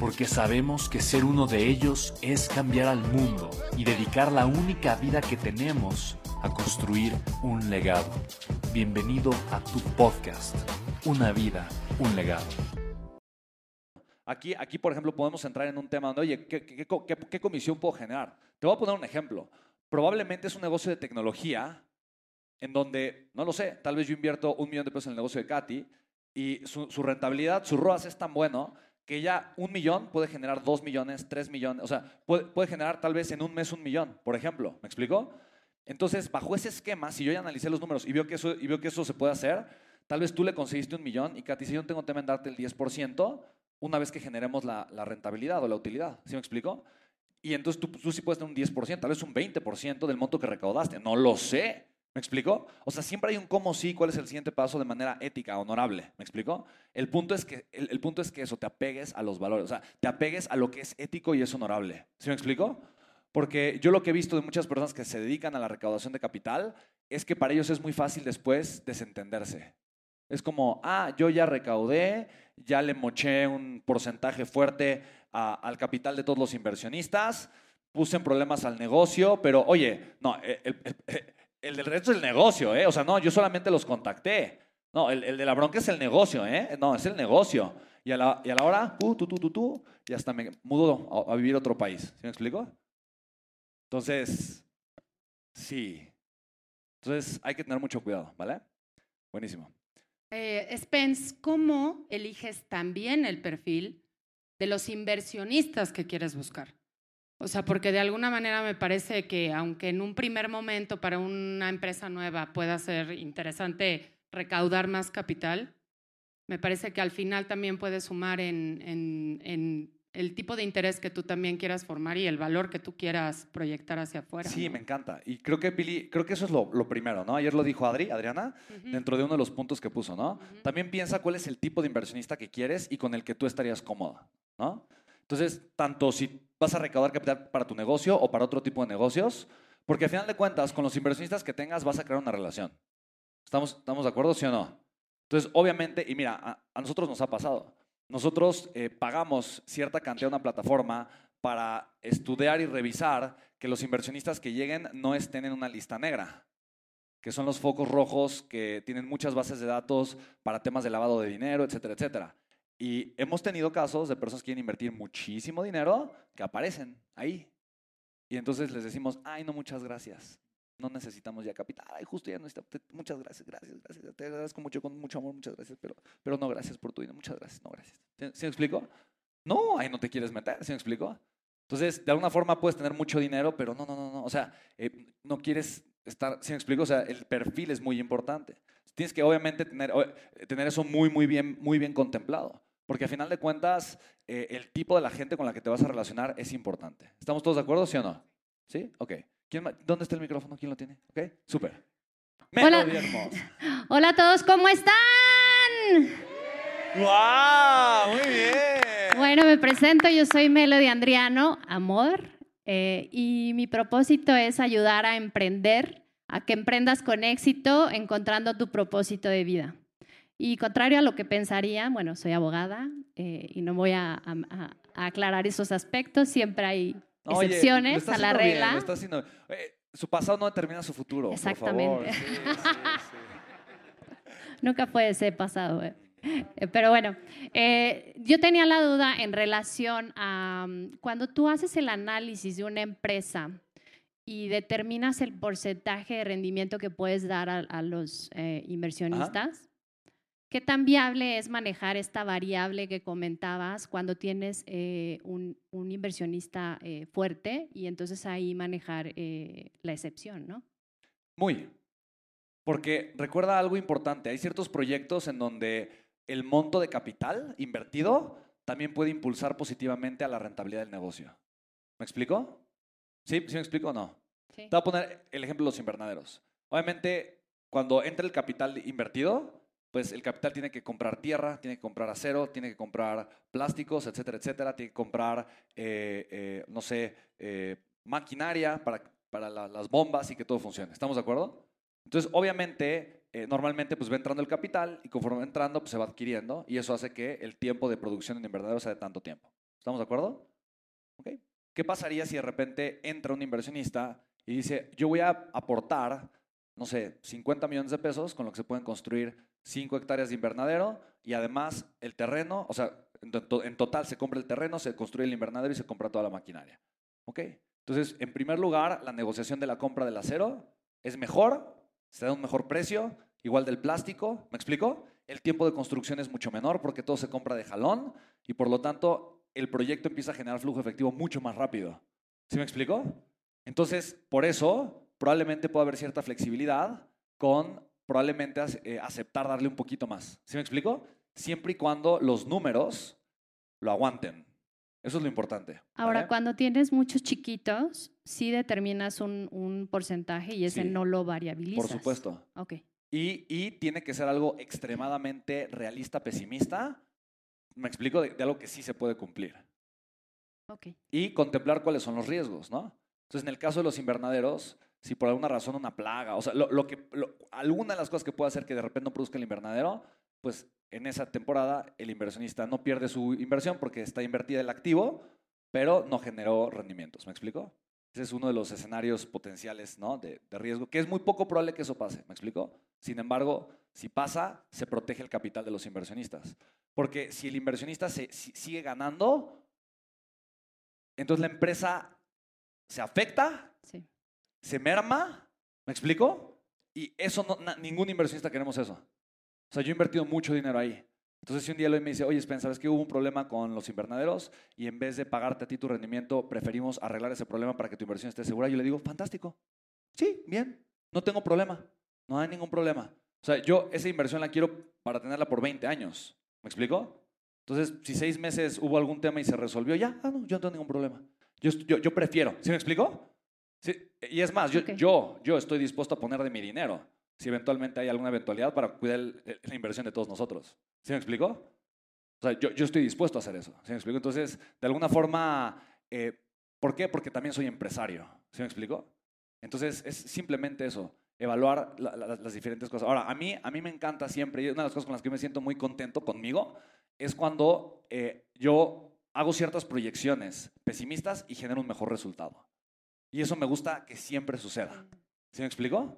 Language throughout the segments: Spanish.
porque sabemos que ser uno de ellos es cambiar al mundo y dedicar la única vida que tenemos a construir un legado. Bienvenido a tu podcast, Una vida, un legado. Aquí, aquí, por ejemplo, podemos entrar en un tema donde, oye, ¿qué, qué, comisión puedo generar? Te voy a poner un ejemplo. Probablemente es un negocio de tecnología en donde, no lo sé, tal vez yo invierto un millón de pesos en el negocio de Katy y su, su rentabilidad, su ROAS es tan bueno que ya un millón puede generar dos millones, tres millones, o sea, puede, puede, generar tal vez en un mes un millón, por ejemplo, ¿me explico? Entonces, bajo ese esquema, si yo ya analicé los números y veo que eso, y veo que eso se puede hacer, tal vez tú le conseguiste un millón y Katy, si yo no tengo tema en darte el 10%, una vez que generemos la, la rentabilidad o la utilidad, ¿sí me explico? Y entonces tú, tú sí puedes tener un 10%, tal vez un 20% del monto que recaudaste, no lo sé. ¿Me explico? O sea, siempre hay un cómo sí, cuál es el siguiente paso de manera ética, honorable. ¿Me explico? El punto es que, el, punto es que eso, te apegues a los valores, o sea, te apegues a lo que es ético y es honorable. ¿Sí me explico? Porque yo lo que he visto de muchas personas que se dedican a la recaudación de capital es que para ellos es muy fácil después desentenderse. Es como, ah, yo ya recaudé, ya le moché un porcentaje fuerte al capital de todos los inversionistas, puse en problemas al negocio, pero oye, no, el, el, el del resto es el negocio, ¿eh? O sea, no, yo solamente los contacté. No, el, de la bronca es el negocio, ¿eh? No, es el negocio. Y a la, y a la hora, uh, tú, tú, tú, tú, y hasta me mudo a, a vivir a otro país. ¿Sí me explico? Entonces, sí. Entonces hay que tener mucho cuidado, ¿vale? Buenísimo. Eh, Spence, ¿cómo eliges también el perfil de los inversionistas que quieres buscar? O sea, porque de alguna manera me parece que aunque en un primer momento para una empresa nueva pueda ser interesante recaudar más capital, me parece que al final también puede sumar en, en, en, el tipo de interés que tú también quieras formar y el valor que tú quieras proyectar hacia afuera. Sí, ¿no? me encanta. Y creo que, Pili, creo que eso es lo, lo primero, ¿no? Ayer lo dijo Adri, Adriana, uh -huh. dentro de uno de los puntos que puso, ¿no? Uh -huh. También piensa cuál es el tipo de inversionista que quieres y con el que tú estarías cómoda, ¿no? Entonces, tanto si vas a recaudar capital para tu negocio o para otro tipo de negocios, porque al final de cuentas, con los inversionistas que tengas vas a crear una relación. ¿Estamos, estamos de acuerdo, sí o no? Entonces, obviamente, y mira, a, nosotros nos ha pasado. Nosotros eh, pagamos cierta cantidad a una plataforma para estudiar y revisar que los inversionistas que lleguen no estén en una lista negra, que son los focos rojos que tienen muchas bases de datos para temas de lavado de dinero, etcétera, etcétera. Y hemos tenido casos de personas que quieren invertir muchísimo dinero que aparecen ahí. Y entonces les decimos, ay, no, muchas gracias. No necesitamos ya capital. Ay, justo ya no está. Muchas gracias, gracias, gracias. Te agradezco mucho, con mucho amor, muchas gracias. Pero, pero no, gracias por tu dinero. Muchas gracias, no, gracias. ¿Sí, ¿Sí me explico? No, ahí no te quieres meter, ¿sí me explico? Entonces, de alguna forma puedes tener mucho dinero, pero no, no, no, no. O sea, eh, no quieres estar, ¿sí me explico? O sea, el perfil es muy importante. Tienes que obviamente tener, tener eso muy, muy bien, muy bien contemplado. Porque a final de cuentas, eh, el tipo de la gente con la que te vas a relacionar es importante. ¿Estamos todos de acuerdo, sí o no? ¿Sí? Ok. ¿Quién, ¿Dónde está el micrófono? ¿Quién lo tiene? Ok, súper. Hola. Hola a todos, ¿cómo están? ¡Wow! Muy bien. Bueno, me presento, yo soy Melody Andriano, amor, eh, y mi propósito es ayudar a emprender, a que emprendas con éxito encontrando tu propósito de vida. Y contrario a lo que pensaría, bueno, soy abogada eh, y no voy a, a, a, aclarar esos aspectos, siempre hay excepciones Oye, a la regla. Bien, haciendo, eh, su pasado no determina su futuro. Exactamente. Sí, sí, sí. Nunca puede ser pasado. Eh. Pero bueno, eh, yo tenía la duda en relación a um, cuando tú haces el análisis de una empresa y determinas el porcentaje de rendimiento que puedes dar a, a los eh, inversionistas. ¿Qué tan viable es manejar esta variable que comentabas cuando tienes eh, un, un, inversionista eh, fuerte y entonces ahí manejar eh, la excepción, ¿no? Muy. Porque recuerda algo importante, hay ciertos proyectos en donde el monto de capital invertido también puede impulsar positivamente a la rentabilidad del negocio. ¿Me explico? ¿Sí? ¿Sí me explico o no? Sí. Te voy a poner el ejemplo de los invernaderos. Obviamente, cuando entra el capital invertido, pues el capital tiene que comprar tierra, tiene que comprar acero, tiene que comprar plásticos, etcétera, etcétera, tiene que comprar, eh, eh, no sé, eh, maquinaria para, para la, las bombas y que todo funcione. ¿Estamos de acuerdo? Entonces, obviamente, eh, normalmente pues va entrando el capital y conforme va entrando pues se va adquiriendo y eso hace que el tiempo de producción en invernadero sea de tanto tiempo. ¿Estamos de acuerdo? ¿Ok? ¿Qué pasaría si de repente entra un inversionista y dice, yo voy a aportar, no sé, 50 millones de pesos con lo que se pueden construir 5 hectáreas de invernadero y además el terreno, o sea, en, to en total se compra el terreno, se construye el invernadero y se compra toda la maquinaria. ¿Ok? Entonces, en primer lugar, la negociación de la compra del acero es mejor, se da un mejor precio, igual del plástico, ¿me explico? El tiempo de construcción es mucho menor porque todo se compra de jalón y por lo tanto el proyecto empieza a generar flujo efectivo mucho más rápido. ¿Sí me explico? Entonces, por eso, probablemente pueda haber cierta flexibilidad con probablemente eh, aceptar darle un poquito más. ¿Sí me explico? Siempre y cuando los números lo aguanten. Eso es lo importante. Ahora, ¿vale? cuando tienes muchos chiquitos, sí determinas un, un porcentaje y ese Sí. no lo variabilizas. Por supuesto. Ok. Y, y tiene que ser algo extremadamente realista, pesimista. Me explico de, de algo que sí se puede cumplir. Ok. y contemplar cuáles son los riesgos, ¿no? Entonces, en el caso de los invernaderos, si por alguna razón una plaga, o sea, lo, lo que, alguna de las cosas que puede hacer que de repente no produzca el invernadero, pues en esa temporada el inversionista no pierde su inversión porque está invertida el activo, pero no generó rendimientos, ¿me explico? Ese es uno de los escenarios potenciales, ¿no? De, de riesgo, que es muy poco probable que eso pase, ¿me explico? Sin embargo, si pasa, se protege el capital de los inversionistas. Porque si el inversionista se, si- sigue ganando, entonces la empresa se afecta, Sí. Se merma, ¿me explico? Y eso no, ningún inversionista queremos eso. O sea, yo he invertido mucho dinero ahí. Entonces, si un día Eloy me dice, oye, Spen, ¿sabes que hubo un problema con los invernaderos? Y en vez de pagarte a ti tu rendimiento, preferimos arreglar ese problema para que tu inversión esté segura. Yo le digo, fantástico. Sí, bien. No tengo problema. No hay ningún problema. O sea, yo esa inversión la quiero para tenerla por 20 años. ¿Me explico? Entonces, si seis meses hubo algún tema y se resolvió, ya, ah, no, yo no tengo ningún problema. Yo, yo, yo prefiero. ¿Sí me explico? Sí, y es más, yo, Ok. yo, yo estoy dispuesto a poner de mi dinero si eventualmente hay alguna eventualidad para cuidar el- la inversión de todos nosotros. ¿Sí me explico? O sea, yo, yo estoy dispuesto a hacer eso. ¿Sí me explico? Entonces, de alguna forma, eh, ¿por qué? Porque también soy empresario. ¿Sí me explico? Entonces, es simplemente eso, evaluar la- la- las diferentes cosas. Ahora, a mí, a mí me encanta siempre, y una de las cosas con las que me siento muy contento conmigo, es cuando eh, yo hago ciertas proyecciones pesimistas y genero un mejor resultado. Y eso me gusta que siempre suceda. ¿Sí me explico?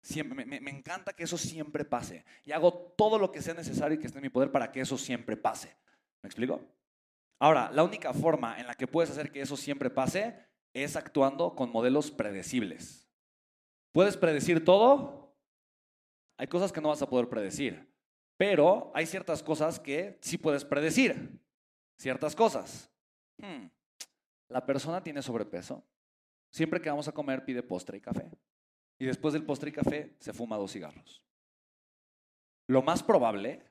Siempre, me encanta que eso siempre pase. Y hago todo lo que sea necesario y que esté en mi poder para que eso siempre pase. ¿Me explico? Ahora, la única forma en la que puedes hacer que eso siempre pase es actuando con modelos predecibles. ¿Puedes predecir todo? Hay cosas que no vas a poder predecir, pero hay ciertas cosas que sí puedes predecir. Ciertas cosas. Hmm, La persona tiene sobrepeso. Siempre que vamos a comer pide postre y café. Y después del postre y café se fuma dos cigarros. Lo más probable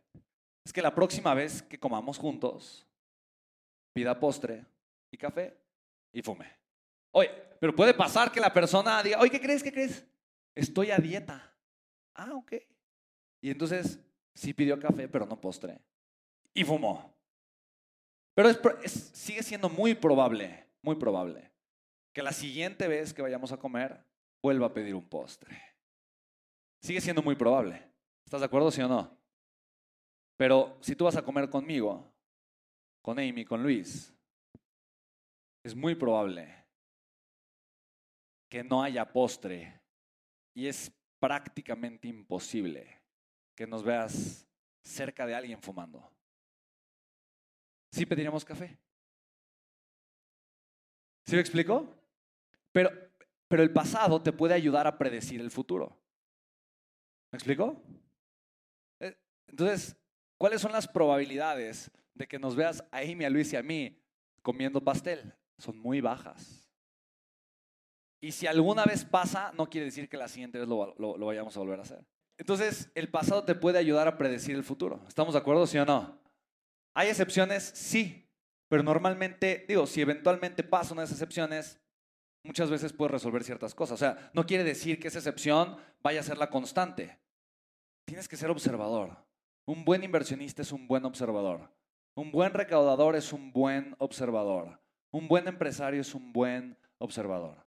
es que la próxima vez que comamos juntos pida postre y café y fume. Oye, pero puede pasar que la persona diga, oye, ¿qué crees? ¿Qué crees? Estoy a dieta. Ah, ok. Y entonces sí pidió café, pero no postre. Y fumó. Pero es sigue siendo muy probable, muy probable, que la siguiente vez que vayamos a comer vuelva a pedir un postre. Sigue siendo muy probable. ¿Estás de acuerdo, sí o no? Pero si tú vas a comer conmigo, con Amy, con Luis, es muy probable que no haya postre y es prácticamente imposible que nos veas cerca de alguien fumando. Sí pediríamos café. ¿Sí me explico? Pero Pero el pasado te puede ayudar a predecir el futuro. ¿Me explico? Eh, Entonces, ¿cuáles son las probabilidades de que nos veas a Amy, a Luis y a mí comiendo pastel? Son muy bajas. Y si alguna vez pasa, no quiere decir que la siguiente vez lo, lo- lo vayamos a volver a hacer. Entonces, el pasado te puede ayudar a predecir el futuro. ¿Estamos de acuerdo, sí o no? ¿Hay excepciones? Sí. Pero normalmente, digo, si eventualmente pasa una de esas excepciones, muchas veces puedes resolver ciertas cosas. O sea, no quiere decir que esa excepción vaya a ser la constante. Tienes que ser observador. Un buen inversionista es un buen observador. Un buen recaudador es un buen observador. Un buen empresario es un buen observador.